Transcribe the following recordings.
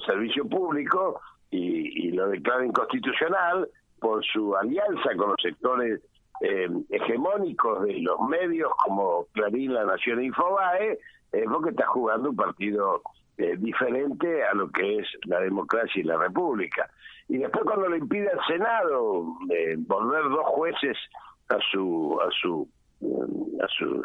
servicio público y, lo declara inconstitucional por su alianza con los sectores eh, hegemónicos de los medios como Clarín, La Nación e Infobae, es porque está jugando un partido eh, diferente a lo que es la democracia y la república. Y después cuando le impide al Senado eh, volver dos jueces a su a su a sus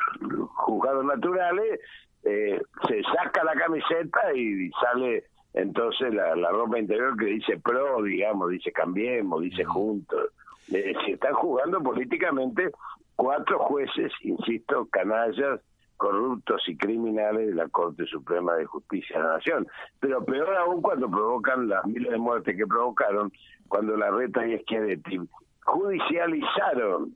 juzgados naturales, eh, se saca la camiseta y sale entonces la, la ropa interior que dice pro, digamos, dice cambiemos, dice juntos. Eh, se están jugando políticamente cuatro jueces, insisto, canallas, corruptos y criminales de la Corte Suprema de Justicia de la Nación. Pero peor aún cuando provocan las miles de muertes que provocaron, cuando la reta y Schiavetti judicializaron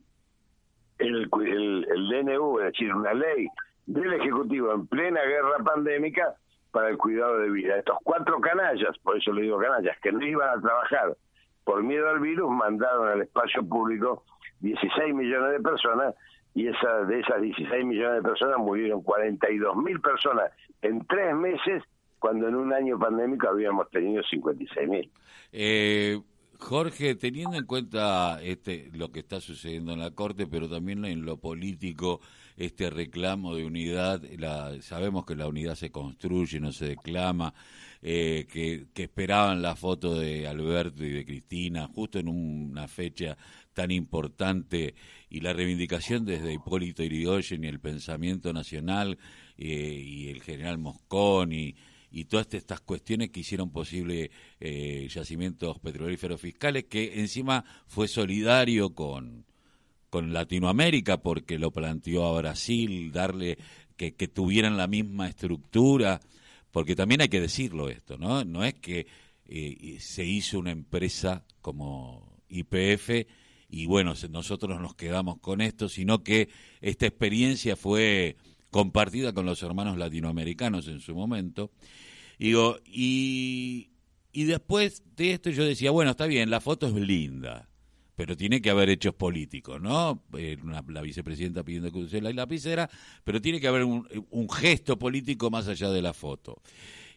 el, el, el DNU, es decir, una ley del Ejecutivo en plena guerra pandémica para el cuidado de vida. Estos cuatro canallas, por eso le digo canallas, que no iban a trabajar por miedo al virus, mandaron al espacio público 16 millones de personas y esa, de esas 16 millones de personas murieron 42 mil personas en tres meses, cuando en un año pandémico habíamos tenido 56 mil. Eh, Jorge, teniendo en cuenta este, lo que está sucediendo en la Corte, pero también en lo político, este reclamo de unidad, la, sabemos que la unidad se construye, no se declama, eh, que, esperaban la foto de Alberto y de Cristina justo en una fecha tan importante y la reivindicación desde Hipólito Yrigoyen y el pensamiento nacional eh, y el general Mosconi y todas estas cuestiones que hicieron posible eh, yacimientos petrolíferos fiscales, que encima fue solidario con, con Latinoamérica porque lo planteó a Brasil, darle que, que tuvieran la misma estructura, porque también hay que decirlo esto, ¿no? No es que eh, se hizo una empresa como IPF y bueno, nosotros nos quedamos con esto, sino que esta experiencia fue compartida con los hermanos latinoamericanos en su momento. Digo, y, y después de esto yo decía, bueno, está bien, la foto es linda, pero tiene que haber hechos políticos, ¿no? Eh, la vicepresidenta pidiendo que use la lapicera, pero tiene que haber un, gesto político más allá de la foto.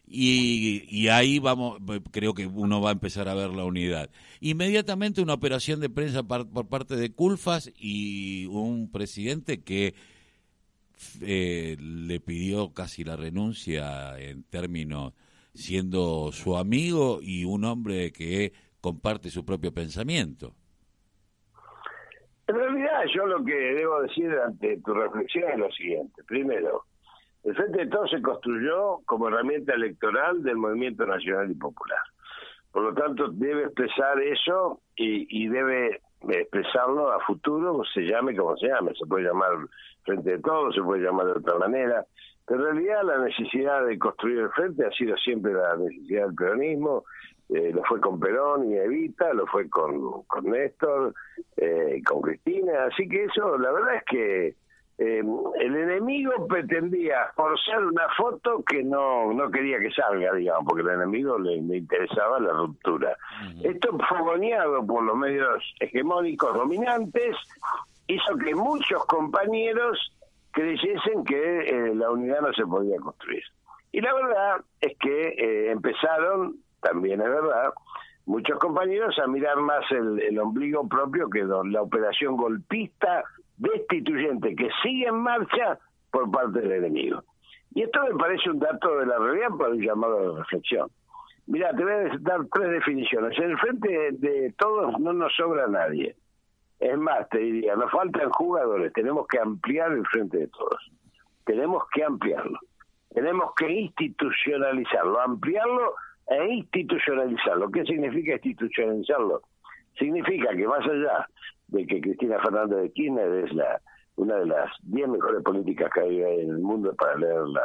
Y, y, ahí vamos, creo que uno va a empezar a ver la unidad. Inmediatamente una operación de prensa por parte de Culfas y un presidente que eh, le pidió casi la renuncia en términos siendo su amigo y un hombre que comparte su propio pensamiento. En realidad yo lo que debo decir ante tu reflexión es lo siguiente. Primero, el Frente de Todos se construyó como herramienta electoral del movimiento nacional y popular. Por lo tanto, debe expresar eso y, y debe expresarlo a futuro, se llame como se llame, se puede llamar Frente de Todos, se puede llamar de otra manera, pero en realidad la necesidad de construir el frente ha sido siempre la necesidad del peronismo, eh, lo fue con Perón y Evita, lo fue con, con Néstor, eh, con Cristina, así que eso, la verdad es que eh, el enemigo pretendía forzar una foto que no, no quería que salga, digamos, porque al enemigo le, interesaba la ruptura. Esto fogoneado por los medios hegemónicos dominantes hizo que muchos compañeros creyesen que eh, la unidad no se podía construir. Y la verdad es que eh, empezaron, también es verdad, muchos compañeros a mirar más el, el ombligo propio que la operación golpista destituyente que sigue en marcha por parte del enemigo. Y esto me parece un dato de la realidad para un llamado de reflexión. Mira, te voy a dar tres definiciones. En el frente de todos no nos sobra nadie. Es más, te diría, nos faltan jugadores, tenemos que ampliar el frente de todos. Tenemos que ampliarlo. Tenemos que institucionalizarlo, ampliarlo e institucionalizarlo. ¿Qué significa institucionalizarlo? Significa que más allá de que Cristina Fernández de Kirchner es la una de las diez mejores políticas que hay en el mundo para leer la,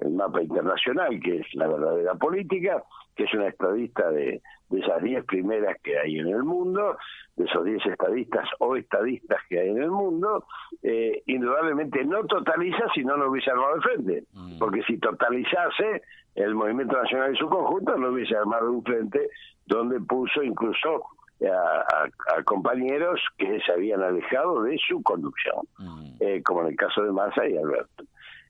el mapa internacional, que es la verdadera política, que es una estadista de, de esas diez primeras que hay en el mundo, de esos diez estadistas o estadistas que hay en el mundo, eh, indudablemente no totaliza si no, no hubiese armado el frente, mm. porque si totalizase el movimiento nacional en su conjunto, no hubiese armado un frente donde puso incluso a, compañeros que se habían alejado de su conducción, mm. eh, como en el caso de Massa y Alberto.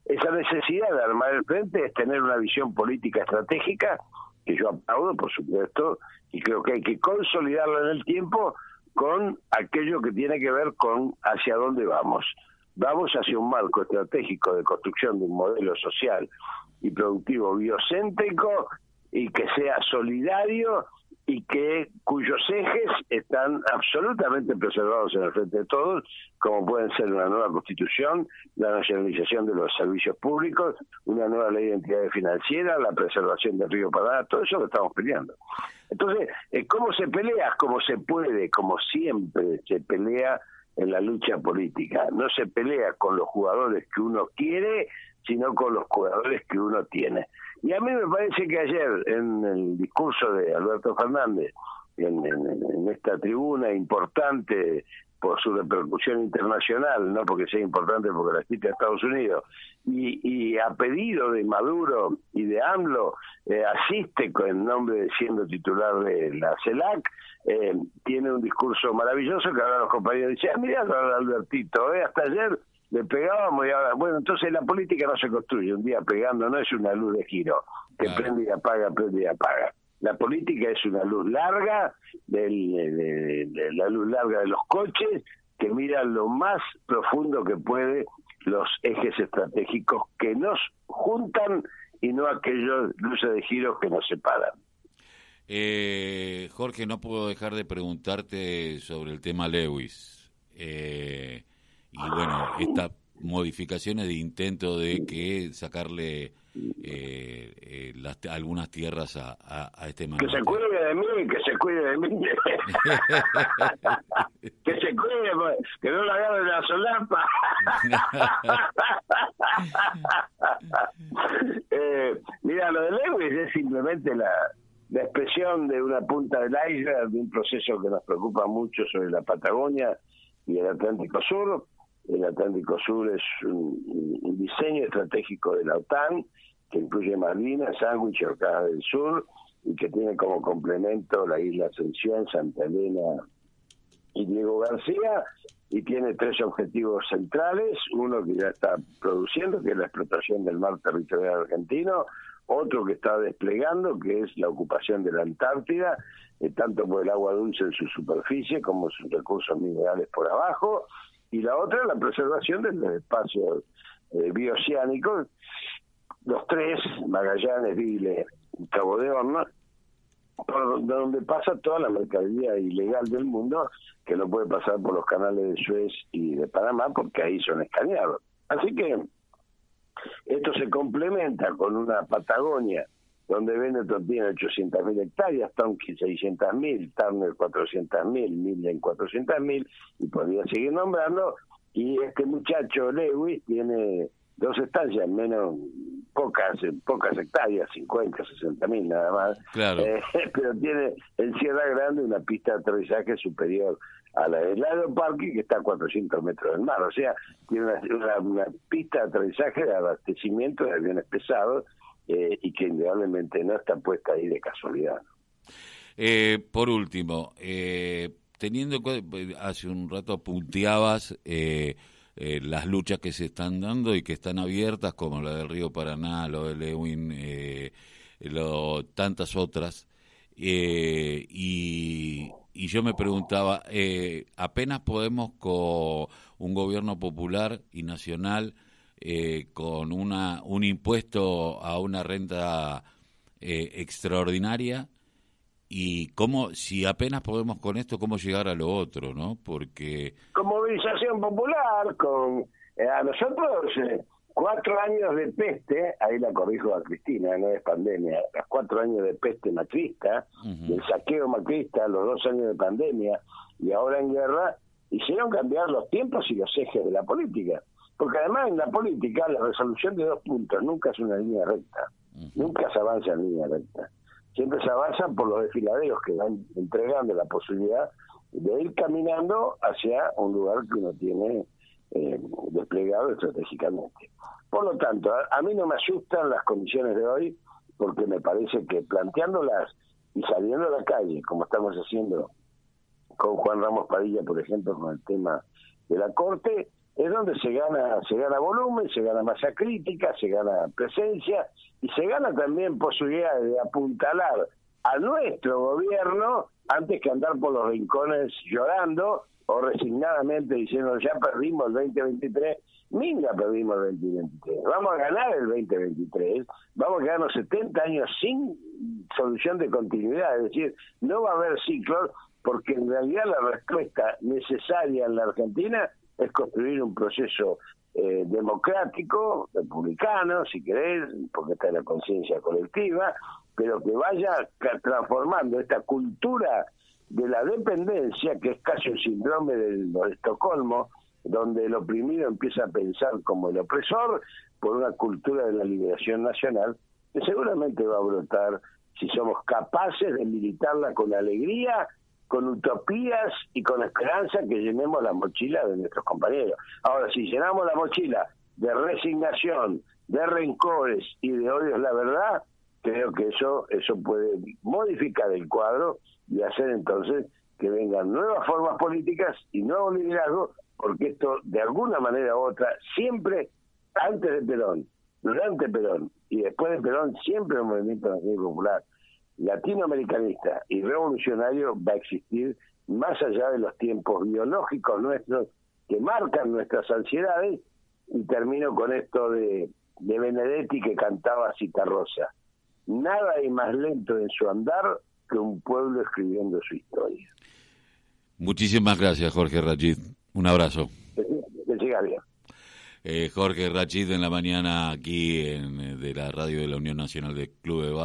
Esa necesidad de armar el frente es tener una visión política estratégica que yo aplaudo, por supuesto, y creo que hay que consolidarlo en el tiempo con aquello que tiene que ver con hacia dónde vamos. Vamos hacia un marco estratégico de construcción de un modelo social y productivo biocéntrico y que sea solidario y que cuyos ejes están absolutamente preservados en el frente de todos, como pueden ser una nueva constitución, la nacionalización de los servicios públicos, una nueva ley de entidades financieras, la preservación del río Paraná, todo eso lo estamos peleando. Entonces, eh, ¿cómo se pelea? Como se puede, como siempre se pelea en la lucha política. No se pelea con los jugadores que uno quiere, sino con los jugadores que uno tiene. Y a mí me parece que ayer, en el discurso de Alberto Fernández, en, esta tribuna importante por su repercusión internacional, no porque sea importante porque la cita de Estados Unidos, y, a pedido de Maduro y de AMLO, eh, asiste con nombre de siendo titular de la CELAC, eh, tiene un discurso maravilloso que ahora los compañeros dicen, ah, mira, Albertito, eh, hasta ayer le pegábamos y ahora, bueno, entonces la política no se construye un día pegando, no es una luz de giro que prende y apaga, prende y apaga. La política es una luz larga, de, la luz larga de los coches, que mira lo más profundo que puede los ejes estratégicos que nos juntan y no aquellos luces de giro que nos separan. Eh, Jorge, no puedo dejar de preguntarte sobre el tema Lewis. Eh, y bueno, estas modificaciones de intento de que sacarle eh, eh, las, algunas tierras a, a, este Que se cuide de mí, que se cuide de mí. que se cuide, pues, que no la agarre la solapa. eh, mira, lo de Lewis es simplemente la, la expresión de una punta del iceberg de un proceso que nos preocupa mucho sobre la Patagonia y el Atlántico Sur el Atlántico Sur es un, diseño estratégico de la OTAN que incluye Malvinas, Sandwich y Orcada del Sur y que tiene como complemento la isla Ascensión, Santa Elena y Diego García y tiene tres objetivos centrales, uno que ya está produciendo, que es la explotación del mar territorial argentino, otro que está desplegando, que es la ocupación de la Antártida, eh, tanto por el agua dulce en su superficie como sus recursos minerales por abajo, y la otra la preservación de los espacios eh, bioceánicos, los tres, Magallanes, Vile y Cabo de Horno, por donde pasa toda la mercadería ilegal del mundo, que no puede pasar por los canales de Suez y de Panamá, porque ahí son escaneados. Así que esto se complementa con una Patagonia donde Benetton tiene 800.000 hectáreas, Tonkin 600.000, Turner 400.000, Millen 400.000, y podría seguir nombrando, y este muchacho Lewis tiene dos estancias, menos pocas pocas hectáreas, 50, 60 mil nada más, eh, pero tiene en Sierra Grande una pista de aterrizaje superior a la del aeroparque que está a 400 metros del mar, o sea, tiene una, una pista de aterrizaje de abastecimiento de aviones pesados eh, y que indudablemente no está puesta ahí de casualidad. Eh, por último, eh, teniendo hace un rato punteabas las luchas que se están dando y que están abiertas, como la del Río Paraná, lo de Lewin, lo, tantas otras. y, y yo me preguntaba, apenas podemos con un gobierno popular y nacional eh, con una, un impuesto a una renta eh, extraordinaria y cómo, si apenas podemos con esto, cómo llegar a lo otro, ¿no? Porque... Con movilización popular, con... Eh, a nosotros, cuatro años de peste, ahí la corrijo a Cristina, no es pandemia, los cuatro años de peste macrista, del saqueo macrista, los dos años de pandemia y ahora en guerra, hicieron cambiar los tiempos y los ejes de la política. Porque además en la política la resolución de dos puntos nunca es una línea recta, nunca se avanza en línea recta. Siempre se avanza por los desfiladeros que van entregando la posibilidad de ir caminando hacia un lugar que uno tiene eh, desplegado estratégicamente. Por lo tanto, a, mí no me asustan las condiciones de hoy porque me parece que planteándolas y saliendo a la calle, como estamos haciendo con Juan Ramos Padilla, por ejemplo, con el tema de la Corte, es donde se gana se gana volumen, se gana masa crítica, se gana presencia y se gana también posibilidad de apuntalar a nuestro gobierno antes que andar por los rincones llorando o resignadamente diciendo ya perdimos el 2023, minga perdimos el 2023, vamos a ganar el 2023, vamos a quedarnos 70 años sin solución de continuidad, es decir, no va a haber ciclos porque en realidad la respuesta necesaria en la Argentina es construir un proceso eh, democrático, republicano, si querés, porque está en la conciencia colectiva, pero que vaya transformando esta cultura de la dependencia, que es casi un síndrome del, de Estocolmo, donde el oprimido empieza a pensar como el opresor, por una cultura de la liberación nacional, que seguramente va a brotar si somos capaces de militarla con alegría, con utopías y con esperanza que llenemos la mochila de nuestros compañeros. Ahora, si llenamos la mochila de resignación, de rencores y de odios, la verdad, creo que eso eso puede modificar el cuadro y hacer entonces que vengan nuevas formas políticas y nuevos liderazgos, porque esto de alguna manera u otra, siempre antes de Perón, durante Perón y después de Perón, siempre el movimiento nacional popular latinoamericanista y revolucionario va a existir más allá de los tiempos biológicos nuestros que marcan nuestras ansiedades y termino con esto de, de Benedetti que cantaba Citarrosa. Nada hay más lento en su andar que un pueblo escribiendo su historia. Muchísimas gracias, Jorge Rachid. Un abrazo. Que, siga bien. Eh, Jorge Rachid en la mañana aquí en, de la radio de la Unión Nacional de Club de Barrio.